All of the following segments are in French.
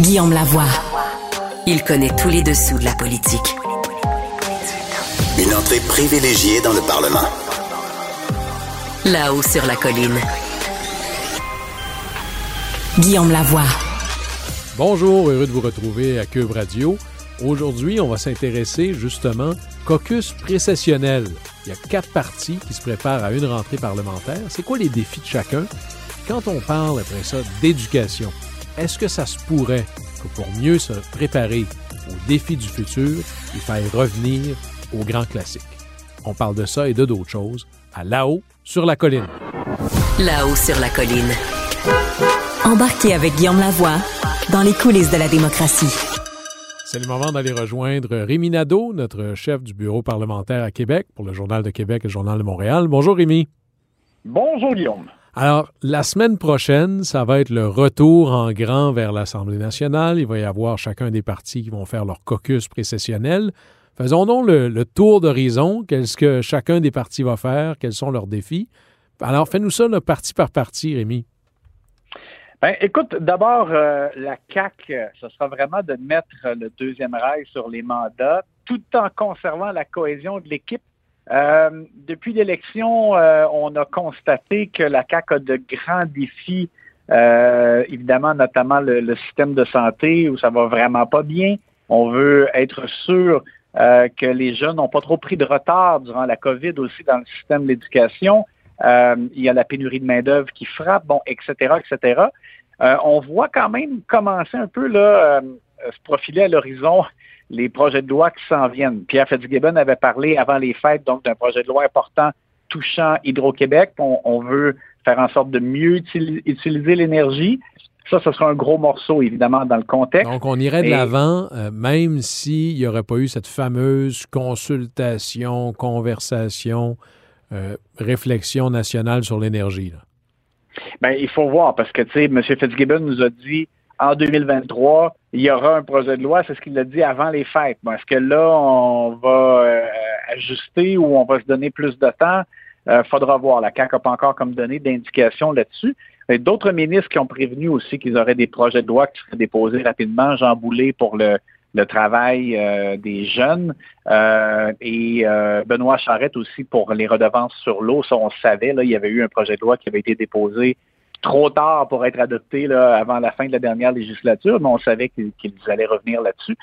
Guillaume Lavoie. Il connaît tous les dessous de la politique. Une entrée privilégiée dans le Parlement. Là-haut sur la colline. Guillaume Lavoie. Bonjour, heureux de vous retrouver à Cube Radio. Aujourd'hui, on va s'intéresser justement caucus précessionnel. Il y a quatre partis qui se préparent à une rentrée parlementaire. C'est quoi les défis de chacun? Quand on parle après ça d'éducation, est-ce que ça se pourrait que pour mieux se préparer aux défis du futur, il faille revenir aux grands classiques? On parle de ça et de d'autres choses à là-haut sur la colline. Là-haut sur la colline. Embarquez avec Guillaume Lavoie dans les coulisses de la démocratie. C'est le moment d'aller rejoindre Rémi Nadeau, notre chef du bureau parlementaire à Québec pour le Journal de Québec et le Journal de Montréal. Bonjour Rémi. Bonjour Guillaume. Alors, la semaine prochaine, ça va être le retour en grand vers l'Assemblée nationale. Il va y avoir chacun des partis qui vont faire leur caucus précessionnel. Faisons donc le, tour d'horizon. Qu'est-ce que chacun des partis va faire? Quels sont leurs défis? Alors, fais-nous ça le parti par parti, Rémi. Ben, écoute, d'abord, euh, la CAC, ce sera vraiment de mettre le deuxième rail sur les mandats, tout en conservant la cohésion de l'équipe. Euh, depuis l'élection, euh, on a constaté que la CAC a de grands défis, euh, évidemment, notamment le, le, système de santé où ça va vraiment pas bien. On veut être sûr euh, que les jeunes n'ont pas trop pris de retard durant la COVID aussi dans le système de l'éducation. Euh, il y a la pénurie de main-d'œuvre qui frappe, bon, etc., etc. Euh, on voit quand même commencer un peu là, se profiler à l'horizon les projets de loi qui s'en viennent. Pierre Fitzgibbon avait parlé avant les fêtes donc d'un projet de loi important touchant Hydro-Québec. On, on, veut faire en sorte de mieux utiliser l'énergie. Ça, ce sera un gros morceau, évidemment, dans le contexte. Donc, on irait de l'avant, euh, même s'il n'y aurait pas eu cette fameuse consultation, conversation, euh, réflexion nationale sur l'énergie. Ben, il faut voir, parce que, tu sais, M. Fitzgibbon nous a dit en 2023, il y aura un projet de loi, c'est ce qu'il a dit avant les fêtes. Bon, Est-ce que là, on va euh, ajuster ou on va se donner plus de temps? Euh, faudra voir. La CAQ n'a pas encore comme donné d'indication là-dessus. D'autres ministres qui ont prévenu aussi qu'ils auraient des projets de loi qui seraient déposés rapidement. Jean Boulet pour le, le travail euh, des jeunes euh, et euh, Benoît Charette aussi pour les redevances sur l'eau. Ça, on savait, là, il y avait eu un projet de loi qui avait été déposé trop tard pour être adopté là, avant la fin de la dernière législature, mais on savait qu'ils allaient revenir là-dessus.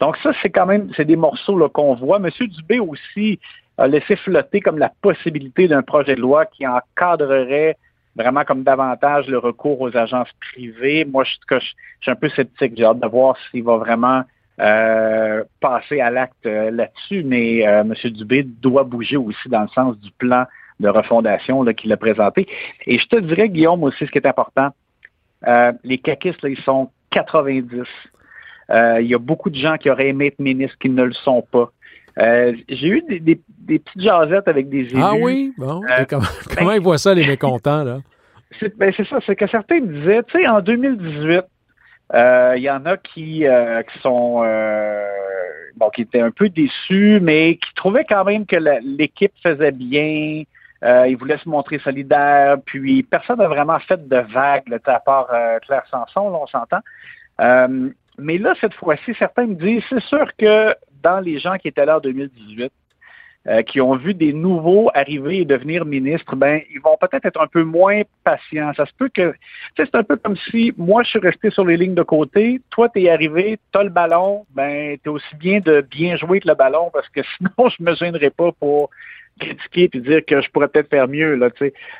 Donc ça, c'est quand même, c'est des morceaux qu'on voit. Monsieur Dubé aussi a laissé flotter comme la possibilité d'un projet de loi qui encadrerait vraiment comme davantage le recours aux agences privées. Moi, je, je, suis un peu sceptique. J'ai hâte de voir s'il va vraiment euh, passer à l'acte euh, là-dessus, mais euh, M. Dubé doit bouger aussi dans le sens du plan de refondation qu'il a présenté. Et je te dirais, Guillaume, aussi, ce qui est important, euh, les caquistes, là, ils sont 90. Euh, il y a beaucoup de gens qui auraient aimé être ministres qui ne le sont pas. Euh, j'ai eu des, des, des, petites jasettes avec des élus. Ah oui? Bon. comment, comment ben, ils voient ça, les mécontents, là? C'est ben ça, c'est que certains disaient, tu sais, en 2018, il y en a qui, qui sont bon, qui étaient un peu déçus, mais qui trouvaient quand même que l'équipe faisait bien. Ils voulaient se montrer solidaires. Puis personne n'a vraiment fait de vagues, là, à part Claire Sanson, là, on s'entend. mais là, cette fois-ci, certains me disent, c'est sûr que dans les gens qui étaient là en 2018, euh, qui ont vu des nouveaux arriver et devenir ministres, ben ils vont peut-être être un peu moins patients. Ça se peut que, c'est un peu comme si moi je suis resté sur les lignes de côté, toi tu es arrivé, tu as le ballon, ben tu aussi bien de bien jouer que le ballon parce que sinon je me gênerai pas pour critiquer et dire que je pourrais peut-être faire mieux là.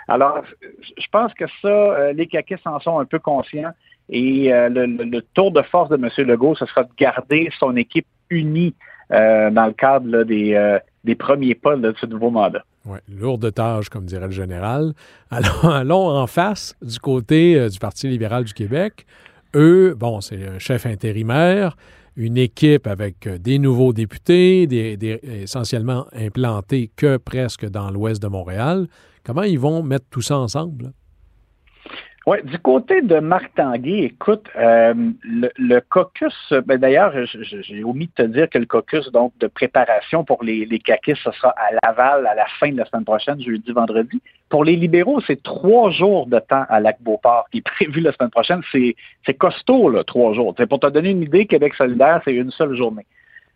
Alors, je pense que ça, euh, les caquets en sont un peu conscients. Et euh, le, tour de force de M. Legault, ce sera de garder son équipe unie dans le cadre des, des premiers pas de ce nouveau mandat. Oui, lourde tâche, comme dirait le général. Alors, allons en face du côté euh, du Parti libéral du Québec. Eux, bon, c'est un chef intérimaire, une équipe avec euh, des nouveaux députés, essentiellement implantés que presque dans l'ouest de Montréal. Comment ils vont mettre tout ça ensemble? Oui, du côté de Marc Tanguay, écoute, euh, le, caucus, ben d'ailleurs, j'ai omis de te dire que le caucus donc de préparation pour les, les caquistes, ce sera à Laval à la fin de la semaine prochaine, jeudi, vendredi. Pour les libéraux, c'est trois jours de temps à Lac-Beauport qui est prévu la semaine prochaine. C'est costaud, là, trois jours. Pour te donner une idée, Québec solidaire, c'est une seule journée.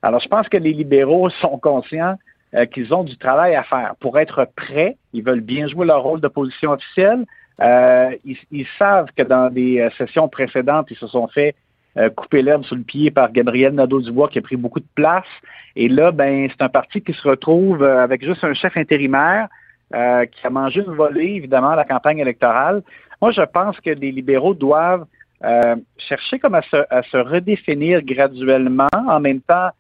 Alors, je pense que les libéraux sont conscients euh, qu'ils ont du travail à faire. Pour être prêts, ils veulent bien jouer leur rôle d'opposition officielle, euh, ils, savent que dans des euh, sessions précédentes, ils se sont fait euh, couper l'herbe sous le pied par Gabriel Nadeau-Dubois qui a pris beaucoup de place. Et là, ben, c'est un parti qui se retrouve avec juste un chef intérimaire qui a mangé une volée, évidemment, à la campagne électorale. Moi, je pense que les libéraux doivent chercher comme à se, à se, redéfinir graduellement. En même temps,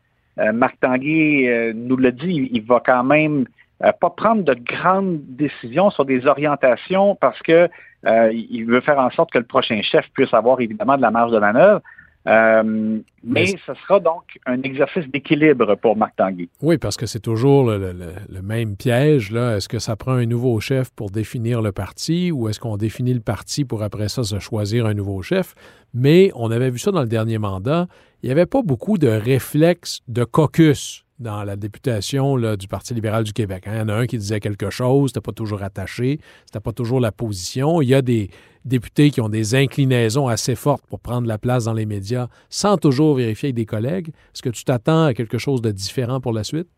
Marc Tanguay nous le dit, il va quand même euh, pas prendre de grandes décisions sur des orientations parce que euh, il veut faire en sorte que le prochain chef puisse avoir évidemment de la marge de manœuvre. Euh, mais, ce sera donc un exercice d'équilibre pour Marc Tanguy. Oui, parce que c'est toujours le, même piège. Là. Est-ce que ça prend un nouveau chef pour définir le parti ou est-ce qu'on définit le parti pour après ça se choisir un nouveau chef? Mais on avait vu ça dans le dernier mandat. Il n'y avait pas beaucoup de réflexes de caucus dans la députation du Parti libéral du Québec. Hein. Il y en a un qui disait quelque chose, c'était pas toujours attaché, c'était pas toujours la position. Il y a des députés qui ont des inclinaisons assez fortes pour prendre la place dans les médias sans toujours vérifier avec des collègues. Est-ce que tu t'attends à quelque chose de différent pour la suite?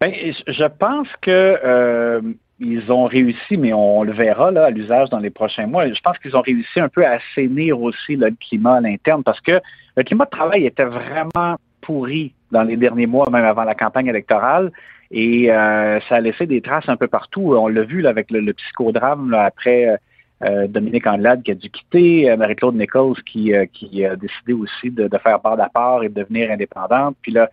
Bien, je pense que euh, ils ont réussi, mais on le verra à l'usage dans les prochains mois. Je pense qu'ils ont réussi un peu à assainir aussi le climat à l'interne parce que le climat de travail était vraiment pourri dans les derniers mois, même avant la campagne électorale. Et euh, ça a laissé des traces un peu partout. On l'a vu là, avec le, psychodrame après euh, euh, Dominique Anglade qui a dû quitter, Marie-Claude Nichols qui, qui a décidé aussi de, faire part à et de devenir indépendante. Puis là,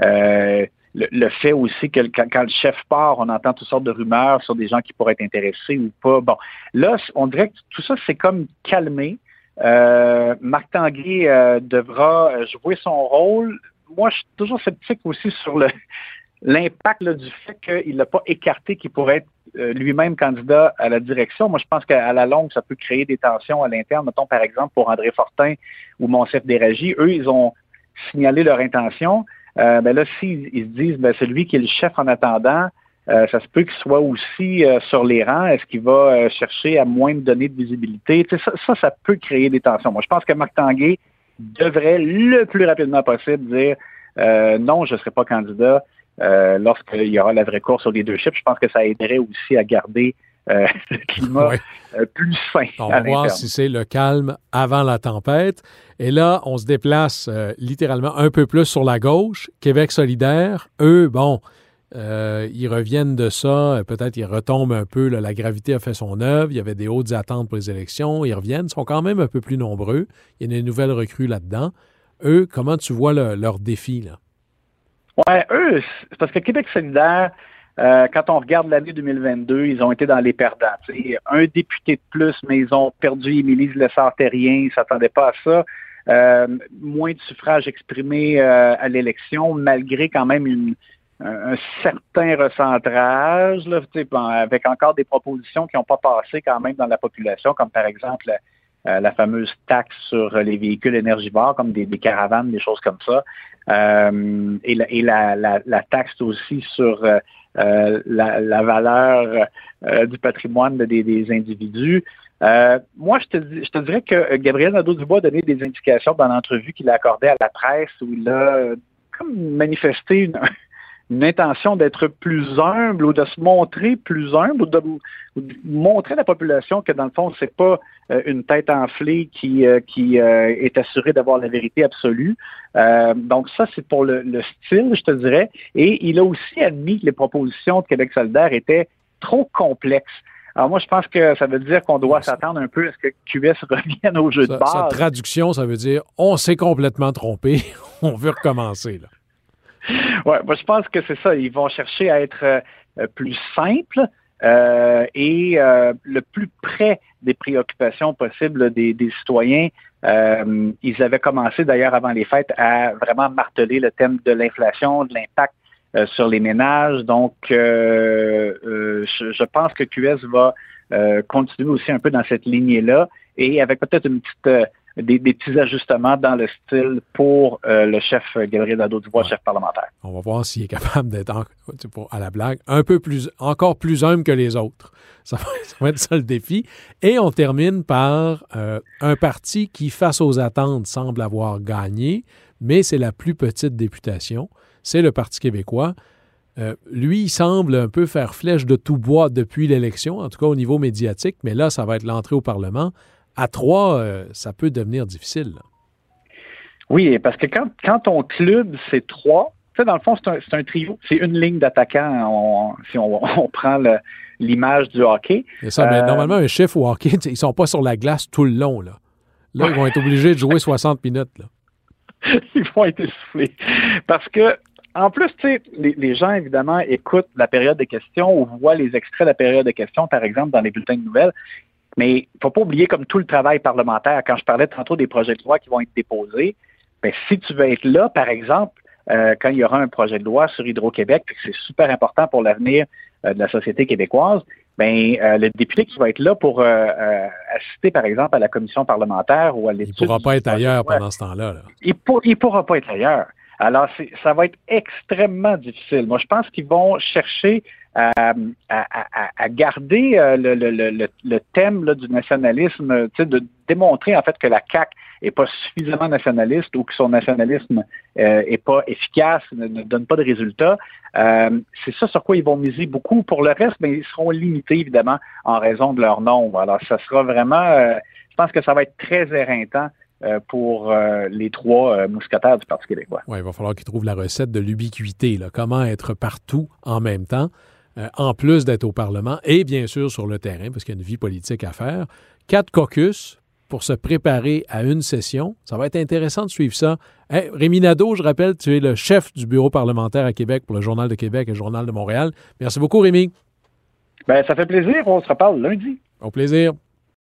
le, fait aussi que quand, le chef part, on entend toutes sortes de rumeurs sur des gens qui pourraient être intéressés ou pas. Bon, là, on dirait que tout ça s'est comme calmé. Marc Tanguay devra jouer son rôle, moi, je suis toujours sceptique aussi sur le l'impact du fait qu'il n'a pas écarté qu'il pourrait être euh, lui-même candidat à la direction. Moi, je pense qu'à la longue, ça peut créer des tensions à l'interne. Mettons, par exemple, pour André Fortin ou Monsef Déragi, eux, ils ont signalé leur intention. Euh, ben là, s'ils ils se disent, ben, c'est lui qui est le chef en attendant, euh, ça se peut qu'il soit aussi sur les rangs. Est-ce qu'il va chercher à moins de donner de visibilité? Ça, ça, ça, peut créer des tensions. Moi, je pense que Marc Tanguay devrait le plus rapidement possible dire euh, non, je ne serai pas candidat euh, lorsqu'il y aura la vraie course sur les deux chips. Je pense que ça aiderait aussi à garder euh, le climat plus sain. On va voir si c'est le calme avant la tempête. Et là, on se déplace littéralement un peu plus sur la gauche. Québec solidaire, eux, bon, euh, ils reviennent de ça, peut-être ils retombent un peu, la gravité a fait son œuvre, il y avait des hautes attentes pour les élections, ils reviennent, ils sont quand même un peu plus nombreux, il y a une nouvelle recrue là-dedans. Eux, comment tu vois leur défi? Là? Ouais, eux, parce que Québec solidaire, euh, quand on regarde l'année 2022, ils ont été dans les perdants. Un député de plus, mais ils ont perdu Émilie Lessard-Terrien, ils ne s'attendaient pas à ça. Euh, moins de suffrages exprimés à l'élection, malgré quand même une, un, certain recentrage, là, avec encore des propositions qui n'ont pas passé quand même dans la population, comme par exemple euh, la fameuse taxe sur les véhicules énergivores, comme des, caravanes, des choses comme ça, euh, et, la, et la, la, taxe aussi sur euh, la, valeur du patrimoine des, des individus. moi, je te, je te dirais que Gabriel Nadeau-Dubois a donné des indications dans l'entrevue qu'il a accordée à la presse où il a comme manifesté une, une intention d'être plus humble ou de se montrer plus humble ou de, montrer à la population que dans le fond, c'est pas euh, une tête enflée qui, euh, qui euh, est assurée d'avoir la vérité absolue. donc ça, c'est pour le, style, je te dirais. Et il a aussi admis que les propositions de Québec solidaire étaient trop complexes. Alors moi, je pense que ça veut dire qu'on doit s'attendre un peu à ce que QS revienne au jeu de base. Sa traduction, ça veut dire on s'est complètement trompé, on veut recommencer. Là. Ouais, moi je pense que c'est ça. Ils vont chercher à être euh, plus simples euh, et euh, le plus près des préoccupations possibles des, citoyens. ils avaient commencé d'ailleurs avant les fêtes à vraiment marteler le thème de l'inflation, de l'impact sur les ménages. Donc, je, je, pense que QS va continuer aussi un peu dans cette lignée-là et avec peut-être une petite des, petits ajustements dans le style pour euh, le chef Gabriel Nadeau-Dubois, chef parlementaire. On va voir s'il est capable d'être, à la blague, un peu plus, encore plus humble que les autres. Ça va, être ça le défi. Et on termine par euh, un parti qui, face aux attentes, semble avoir gagné, mais c'est la plus petite députation. C'est le Parti québécois. Euh, lui, il semble un peu faire flèche de tout bois depuis l'élection, en tout cas au niveau médiatique, mais là, ça va être l'entrée au Parlement à trois, euh, ça peut devenir difficile. Oui, parce que quand, quand ton club, c'est trois, tu sais, dans le fond, c'est un, trio, c'est une ligne d'attaquants, si on, prend l'image du hockey. C'est ça, mais euh, normalement, un chef au hockey, ils ne sont pas sur la glace tout le long. Là, là ils vont être obligés de jouer 60 minutes. Là. ils vont être essoufflés. Parce que en plus, tu sais, les, les, gens, évidemment, écoutent la période de questions ou voient les extraits de la période de questions, par exemple, dans les bulletins de nouvelles. Mais il ne faut pas oublier comme tout le travail parlementaire, quand je parlais tantôt des projets de loi qui vont être déposés, bien, si tu veux être là, par exemple, euh, quand il y aura un projet de loi sur Hydro-Québec, puis que c'est super important pour l'avenir euh, de la société québécoise, ben euh, le député qui va être là pour assister, par exemple, à la commission parlementaire ou à l'étude... Il ne pourra pas être ailleurs pendant ce temps-là. Il ne pourra pas être ailleurs. Alors, ça va être extrêmement difficile. Moi, je pense qu'ils vont chercher à, garder euh, le, thème du nationalisme, de démontrer en fait que la CAQ est pas suffisamment nationaliste ou que son nationalisme euh, est pas efficace, ne, donne pas de résultats. Euh, c'est ça sur quoi ils vont miser beaucoup. Pour le reste, mais ben, ils seront limités évidemment en raison de leur nombre. Alors, ça sera vraiment, je pense que ça va être très éreintant pour les trois mousquetaires du Parti québécois. Oui, il va falloir qu'ils trouvent la recette de l'ubiquité. Comment être partout en même temps? Euh, en plus d'être au Parlement et bien sûr sur le terrain, parce qu'il y a une vie politique à faire. Quatre caucus pour se préparer à une session. Ça va être intéressant de suivre ça. Rémi Nadeau, je rappelle, tu es le chef du bureau parlementaire à Québec pour le Journal de Québec et le Journal de Montréal. Merci beaucoup, Rémi. Ben, ça fait plaisir. On se reparle lundi. Au plaisir.